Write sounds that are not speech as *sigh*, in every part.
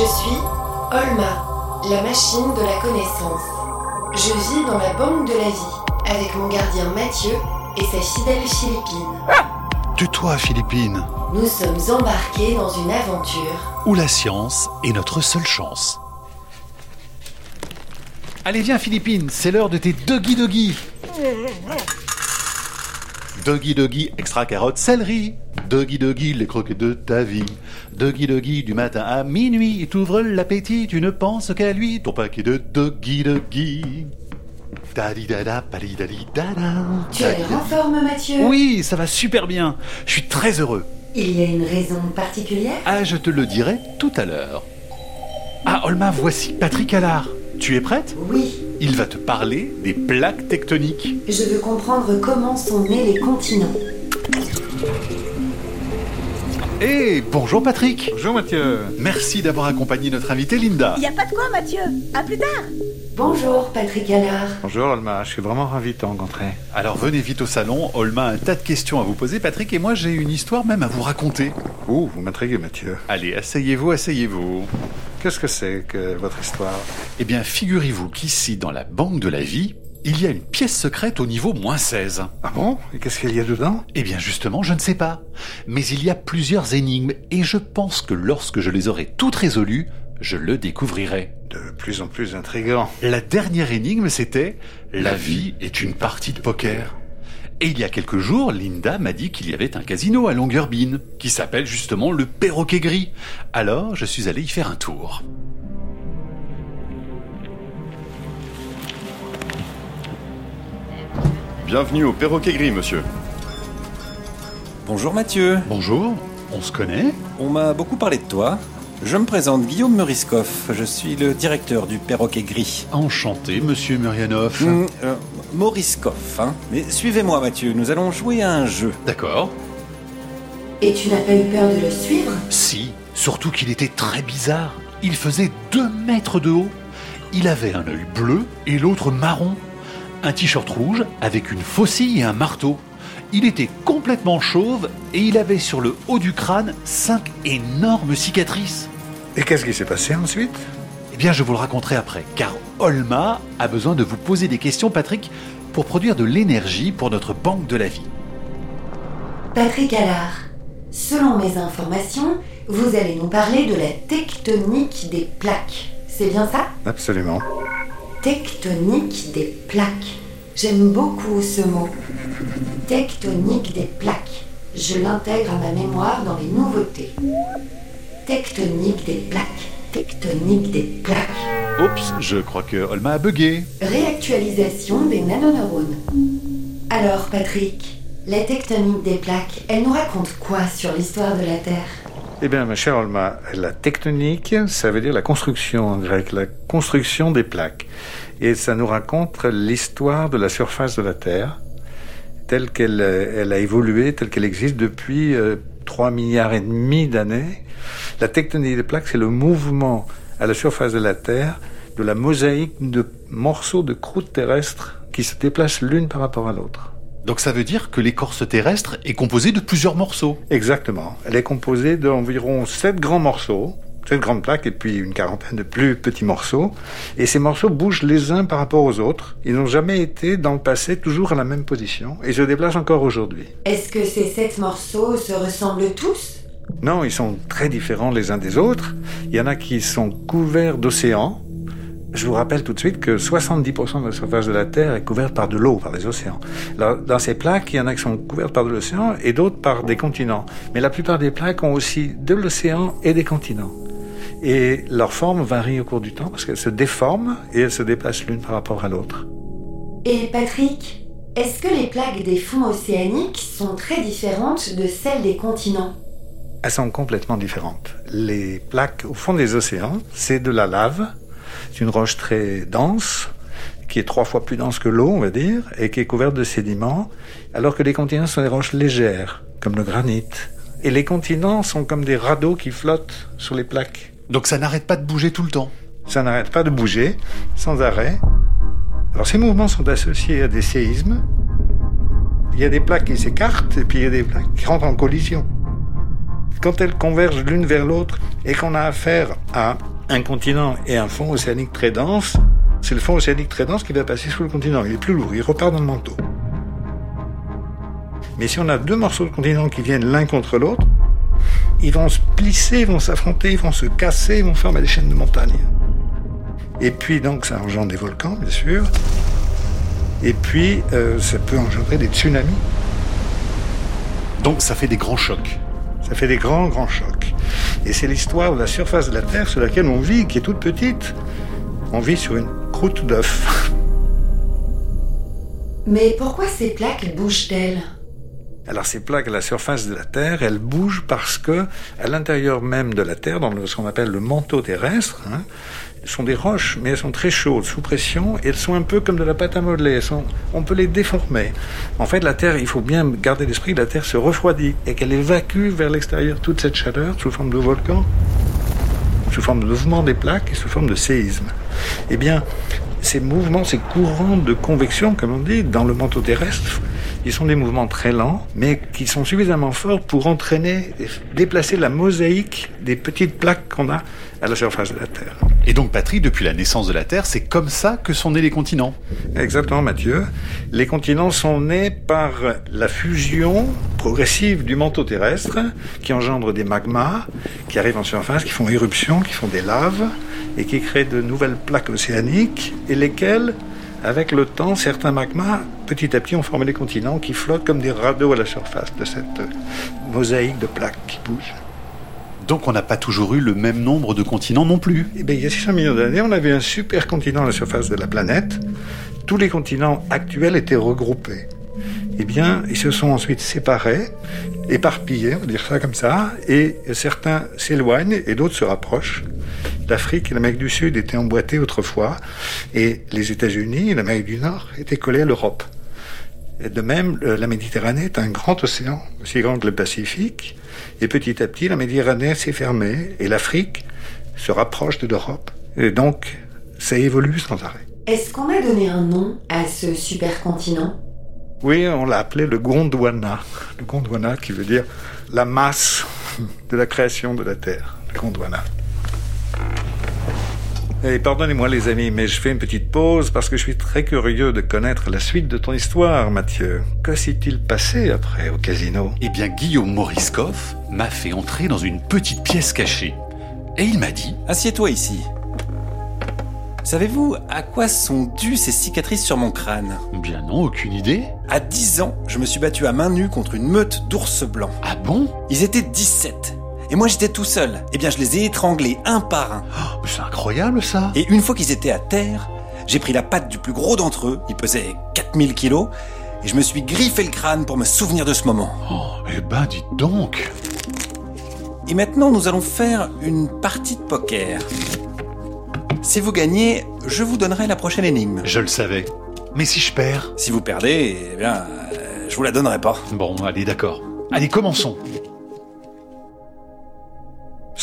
Je suis Olma, la machine de la connaissance. Je vis dans la banque de la vie avec mon gardien Mathieu et sa fidèle Philippine. Tais-toi, Philippine. Nous sommes embarqués dans une aventure. Où la science est notre seule chance. Allez, viens, Philippine, c'est l'heure de tes doggy doggy. Doggy doggy, extra carotte, céleri. Doggy doggy, les croquettes de ta vie. Doggy doggy, du matin à minuit, il t'ouvre l'appétit, tu ne penses qu'à lui, ton paquet de doggy doggy. Dadidada, palidadidada. Tu l'air en forme, Mathieu? Oui, ça va super bien. Je suis très heureux. Il y a une raison particulière? Ah, je te le dirai tout à l'heure. Ah, Olma, voici Patrick Allard. Tu es prête? Oui. Il va te parler des plaques tectoniques. Je veux comprendre comment sont nés les continents. Eh, bonjour Patrick. Bonjour Mathieu. Merci d'avoir accompagné notre invitée Linda. Y a pas de quoi, Mathieu. À plus tard. Bonjour, Patrick Allard. Bonjour Olma, je suis vraiment ravi de te rencontrer. Alors venez vite au salon. Olma a un tas de questions à vous poser, Patrick, et moi j'ai une histoire même à vous raconter. Ouh, vous m'intriguez Mathieu. Allez, asseyez-vous, asseyez-vous. Qu'est-ce que c'est que votre histoire? Eh bien, figurez-vous qu'ici, dans la banque de la vie, il y a une pièce secrète au niveau moins 16. Ah bon? Et qu'est-ce qu'il y a dedans? Eh bien justement, je ne sais pas. Mais il y a plusieurs énigmes et je pense que lorsque je les aurai toutes résolues, je le découvrirai. De plus en plus intrigant. La dernière énigme, c'était La vie est une partie de poker. Et il y a quelques jours, Linda m'a dit qu'il y avait un casino à Longyearbyen, qui s'appelle justement le Perroquet Gris. Alors, je suis allé y faire un tour. Bienvenue au Perroquet Gris, monsieur. Bonjour Mathieu, Bonjour, on se connaît? On m'a beaucoup parlé de toi. Je me présente Guillaume Moriskoff, je suis le directeur du Perroquet Gris. Enchanté, monsieur Murianov. Hum, euh, Moriskoff, hein. Mais suivez-moi Mathieu, nous allons jouer à un jeu. D'accord. Et tu n'as pas eu peur de le suivre? Si, surtout qu'il était très bizarre. Il faisait deux mètres de haut. Il avait un œil bleu et l'autre marron. Un t-shirt rouge avec une faucille et un marteau. Il était complètement chauve et il avait sur le haut du crâne cinq énormes cicatrices. Et qu'est-ce qui s'est passé ensuite? Eh bien, je vous le raconterai après, car Olma a besoin de vous poser des questions, Patrick, pour produire de l'énergie pour notre banque de la vie. Patrick Allard, selon mes informations, vous allez nous parler de la tectonique des plaques. C'est bien ça? Absolument. Tectonique des plaques. J'aime beaucoup ce mot. Tectonique des plaques. Je l'intègre à ma mémoire dans les nouveautés. Tectonique des plaques. Tectonique des plaques. Oups, je crois que Olma a bugué. Réactualisation des nanoneurones. Alors, Patrick, la tectonique des plaques, elle nous raconte quoi sur l'histoire de la Terre? Eh bien, ma chère Olma, la tectonique, ça veut dire la construction en grec, la construction des plaques. Et ça nous raconte l'histoire de la surface de la Terre, telle qu'elle elle a évolué, telle qu'elle existe depuis euh, 3 milliards et demi d'années. La tectonique des plaques, c'est le mouvement à la surface de la Terre de la mosaïque de morceaux de croûte terrestre qui se déplacent l'une par rapport à l'autre. Donc ça veut dire que l'écorce terrestre est composée de plusieurs morceaux. Exactement. Elle est composée d'environ sept grands morceaux, sept grandes plaques et puis une quarantaine de plus petits morceaux. Et ces morceaux bougent les uns par rapport aux autres. Ils n'ont jamais été dans le passé toujours à la même position et se déplacent encore aujourd'hui. Est-ce que ces sept morceaux se ressemblent tous? Non, ils sont très différents les uns des autres. Il y en a qui sont couverts d'océans. Je vous rappelle tout de suite que 70% de la surface de la Terre est couverte par de l'eau, par des océans. Dans ces plaques, il y en a qui sont couvertes par de l'océan et d'autres par des continents. Mais la plupart des plaques ont aussi de l'océan et des continents. Et leur forme varie au cours du temps parce qu'elles se déforment et elles se déplacent l'une par rapport à l'autre. Et Patrick, est-ce que les plaques des fonds océaniques sont très différentes de celles des continents? Elles sont complètement différentes. Les plaques au fond des océans, c'est de la lave. C'est une roche très dense, qui est trois fois plus dense que l'eau, on va dire, et qui est couverte de sédiments, alors que les continents sont des roches légères, comme le granit. Et les continents sont comme des radeaux qui flottent sur les plaques. Donc ça n'arrête pas de bouger tout le temps. Ça n'arrête pas de bouger, sans arrêt. Alors ces mouvements sont associés à des séismes. Il y a des plaques qui s'écartent, et puis il y a des plaques qui rentrent en collision. Quand elles convergent l'une vers l'autre et qu'on a affaire à un continent et un fond océanique très dense, c'est le fond océanique très dense qui va passer sous le continent. Il est plus lourd, il repart dans le manteau. Mais si on a deux morceaux de continent qui viennent l'un contre l'autre, ils vont se plisser, ils vont s'affronter, ils vont se casser, ils vont former des chaînes de montagnes. Et puis donc ça engendre des volcans, bien sûr. Et puis euh, ça peut engendrer des tsunamis. Donc ça fait des grands chocs. Ça fait des grands, grands chocs. Et c'est l'histoire de la surface de la Terre sur laquelle on vit, qui est toute petite. On vit sur une croûte d'œuf. Mais pourquoi ces plaques bougent-elles? Alors ces plaques à la surface de la Terre, elles bougent parce que à l'intérieur même de la Terre, dans ce qu'on appelle le manteau terrestre, hein, sont des roches, mais elles sont très chaudes, sous pression, et elles sont un peu comme de la pâte à modeler. on peut les déformer. En fait, la Terre, il faut bien garder l'esprit, la Terre se refroidit et qu'elle évacue vers l'extérieur toute cette chaleur sous forme de volcan, sous forme de mouvement des plaques et sous forme de séisme. Eh bien, ces mouvements, ces courants de convection, comme on dit, dans le manteau terrestre, ils sont des mouvements très lents, mais qui sont suffisamment forts pour entraîner, déplacer la mosaïque des petites plaques qu'on a à la surface de la Terre. Et donc, Patrick, depuis la naissance de la Terre, c'est comme ça que sont nés les continents Exactement, Mathieu. Les continents sont nés par la fusion progressive du manteau terrestre, qui engendre des magmas, qui arrivent en surface, qui font éruption, qui font des laves, et qui créent de nouvelles plaques océaniques, et lesquelles avec le temps, certains magmas, petit à petit, ont formé des continents qui flottent comme des radeaux à la surface de cette mosaïque de plaques qui bougent. Donc on n'a pas toujours eu le même nombre de continents non plus. Eh bien, il y a 600 millions d'années, on avait un super continent à la surface de la planète. Tous les continents actuels étaient regroupés. Eh bien, ils se sont ensuite séparés, éparpillés, on va dire ça comme ça, et certains s'éloignent et d'autres se rapprochent. L'Afrique et l'Amérique du Sud étaient emboîtées autrefois, et les États-Unis et l'Amérique du Nord étaient collés à l'Europe. De même, la Méditerranée est un grand océan, aussi grand que le Pacifique, et petit à petit, la Méditerranée s'est fermée, et l'Afrique se rapproche de l'Europe. Et donc, ça évolue sans arrêt. Est-ce qu'on a donné un nom à ce supercontinent? Oui, on l'a appelé le Gondwana. Le Gondwana qui veut dire la masse de la création de la Terre. Le Gondwana. Et pardonnez-moi les amis, mais je fais une petite pause parce que je suis très curieux de connaître la suite de ton histoire, Mathieu. Que s'est-il passé après au casino? Eh bien, Guillaume Moriskov m'a fait entrer dans une petite pièce cachée. Et il m'a dit Assieds-toi ici. Savez-vous à quoi sont dues ces cicatrices sur mon crâne? Bien non, aucune idée. À 10 ans, je me suis battu à main nue contre une meute d'ours blancs. Ah bon? Ils étaient 17. Et moi j'étais tout seul. Eh bien je les ai étranglés un par un. Oh, c'est incroyable ça. Et une fois qu'ils étaient à terre, j'ai pris la patte du plus gros d'entre eux, il pesait 4000 kilos, et je me suis griffé le crâne pour me souvenir de ce moment. Oh, eh ben dites donc. Et maintenant nous allons faire une partie de poker. Si vous gagnez, je vous donnerai la prochaine énigme. Je le savais. Mais si je perds? Si vous perdez, eh bien, euh, je vous la donnerai pas. Bon, allez, d'accord. Allez, commençons.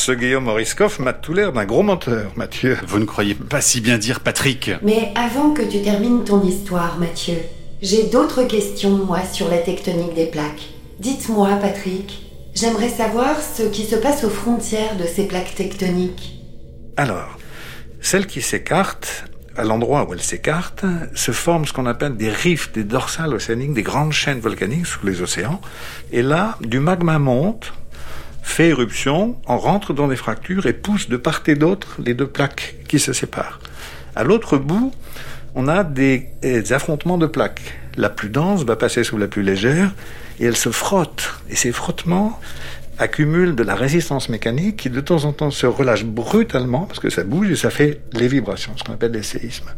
Ce Guillaume Moriskov m'a tout l'air d'un gros menteur, Mathieu. Vous ne croyez pas si bien dire, Patrick Mais avant que tu termines ton histoire, Mathieu, j'ai d'autres questions, moi, sur la tectonique des plaques. Dites-moi, Patrick, j'aimerais savoir ce qui se passe aux frontières de ces plaques tectoniques. Alors, celles qui s'écartent, à l'endroit où elles s'écartent, se forment ce qu'on appelle des rifts, des dorsales océaniques, des grandes chaînes volcaniques sous les océans. Et là, du magma monte, fait éruption, on rentre dans des fractures et pousse de part et d'autre les deux plaques qui se séparent. À l'autre bout, on a des, affrontements de plaques. La plus dense va passer sous la plus légère et elle se frotte. Et ces frottements accumulent de la résistance mécanique qui de temps en temps se relâche brutalement parce que ça bouge et ça fait les vibrations, ce qu'on appelle des séismes.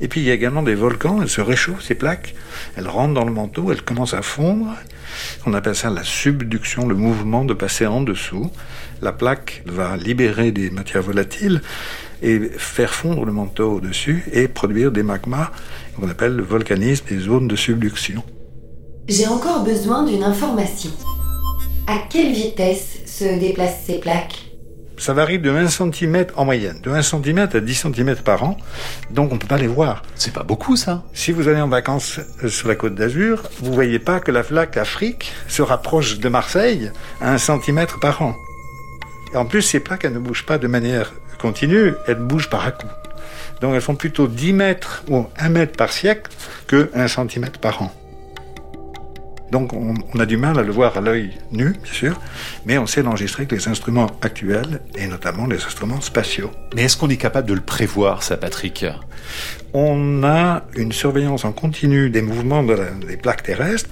Et puis il y a également des volcans, elles se réchauffent, ces plaques, elles rentrent dans le manteau, elles commencent à fondre on appelle ça la subduction, le mouvement de passer en dessous. La plaque va libérer des matières volatiles et faire fondre le manteau au-dessus et produire des magmas qu'on appelle le volcanisme des zones de subduction. J'ai encore besoin d'une information. À quelle vitesse se déplacent ces plaques? Ça varie de 1 cm en moyenne, de 1 cm à 10 cm par an, donc on ne peut pas les voir. C'est pas beaucoup ça. Si vous allez en vacances euh, sur la côte d'Azur, vous voyez pas que la flaque Afrique se rapproche de Marseille à 1 cm par an. Et en plus, ces plaques, elles ne bougent pas de manière continue, elles bougent par à coup. Donc elles font plutôt 10 mètres ou 1 mètre par siècle que 1 cm par an. Donc on, on, a du mal à le voir à l'œil nu, bien sûr, mais on sait l'enregistrer avec les instruments actuels, et notamment les instruments spatiaux. Mais est-ce qu'on est capable de le prévoir, ça, Patrick? On a une surveillance en continu des mouvements de la, des plaques terrestres,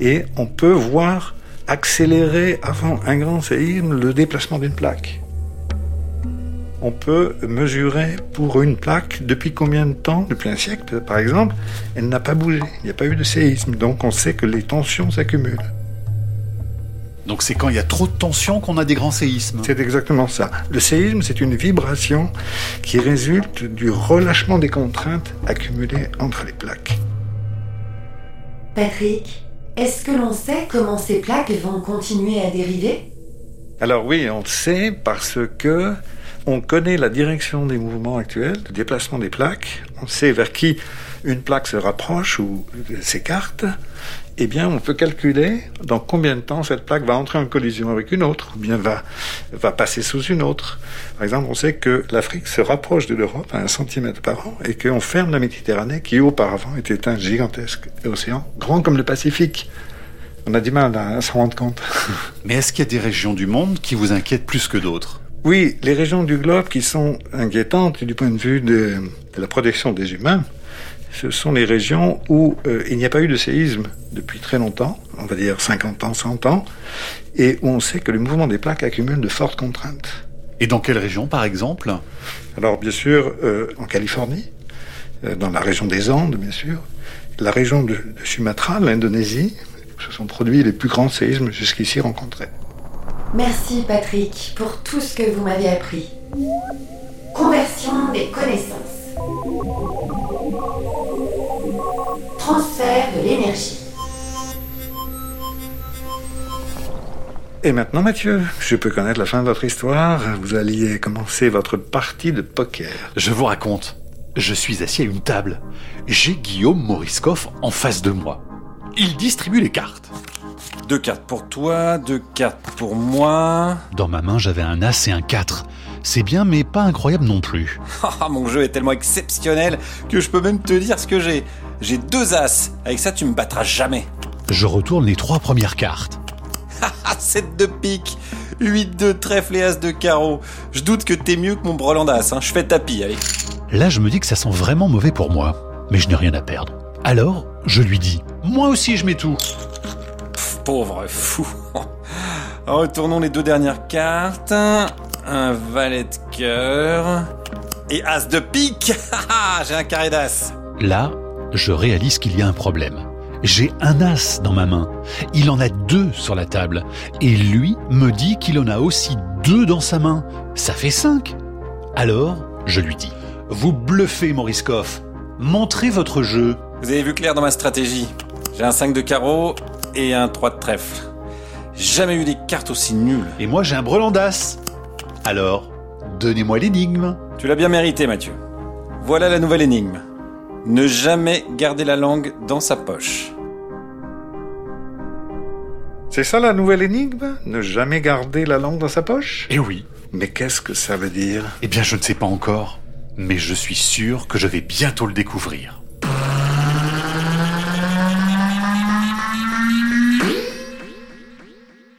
et on peut voir accélérer avant un grand séisme le déplacement d'une plaque on peut mesurer pour une plaque depuis combien de temps, depuis un siècle par exemple, elle n'a pas bougé, il n'y a pas eu de séisme, donc on sait que les tensions s'accumulent. Donc c'est quand il y a trop de tension qu'on a des grands séismes. C'est exactement ça. Le séisme, c'est une vibration qui résulte du relâchement des contraintes accumulées entre les plaques. Patrick, est-ce que l'on sait comment ces plaques vont continuer à dériver? Alors oui, on le sait parce que on connaît la direction des mouvements actuels, le déplacement des plaques, on sait vers qui une plaque se rapproche ou s'écarte, eh bien, on peut calculer dans combien de temps cette plaque va entrer en collision avec une autre, ou bien va, va passer sous une autre. Par exemple, on sait que l'Afrique se rapproche de l'Europe à un centimètre par an et qu'on ferme la Méditerranée qui auparavant était un gigantesque océan, grand comme le Pacifique. On a du mal à s'en rendre compte. *laughs* Mais est-ce qu'il y a des régions du monde qui vous inquiètent plus que d'autres? Oui, les régions du globe qui sont inquiétantes du point de vue de, de la protection des humains, ce sont les régions où euh, il n'y a pas eu de séisme depuis très longtemps, on va dire 50 ans, 100 ans, et où on sait que le mouvement des plaques accumule de fortes contraintes. Et dans quelle région, par exemple? Alors, bien sûr, euh, en Californie, euh, dans la région des Andes, bien sûr, la région de, de Sumatra, l'Indonésie, ce sont produits les plus grands séismes jusqu'ici rencontrés. Merci Patrick pour tout ce que vous m'avez appris. Conversion des connaissances. Transfert de l'énergie. Et maintenant, Mathieu, je peux connaître la fin de votre histoire. Vous alliez commencer votre partie de poker. Je vous raconte. Je suis assis à une table. J'ai Guillaume Moriskov en face de moi. Il distribue les cartes. Deux cartes pour toi, deux cartes pour moi. Dans ma main, j'avais un As et un 4. C'est bien, mais pas incroyable non plus. *laughs* Ah, mon jeu est tellement exceptionnel que je peux même te dire ce que j'ai. J'ai deux As. Avec ça, tu me battras jamais. Je retourne les trois premières cartes. Ah, 7 de pique, 8 de trèfle et As de carreau. Je doute que t'es mieux que mon brelan d'As. Hein. Je fais tapis, allez. Là, je me dis que ça sent vraiment mauvais pour moi. Mais je n'ai rien à perdre. Alors, je lui dis Moi aussi, je mets tout. Pauvre fou. *laughs* Retournons les deux dernières cartes. Un valet de cœur. Et As de pique *laughs* J'ai un carré d'As. Là, je réalise qu'il y a un problème. J'ai un as dans ma main. Il en a deux sur la table. Et lui me dit qu'il en a aussi deux dans sa main. Ça fait cinq. Alors, je lui dis Vous bluffez, Moriskov. Montrez votre jeu. Vous avez vu clair dans ma stratégie. J'ai un 5 de carreau et un 3 de trèfle. Jamais eu des cartes aussi nulles. Et moi, j'ai un brelan d'as. Alors, donnez-moi l'énigme. Tu l'as bien mérité, Mathieu. Voilà la nouvelle énigme. Ne jamais garder la langue dans sa poche. C'est ça la nouvelle énigme? Ne jamais garder la langue dans sa poche? Eh oui. Mais qu'est-ce que ça veut dire? Eh bien, je ne sais pas encore. Mais je suis sûr que je vais bientôt le découvrir.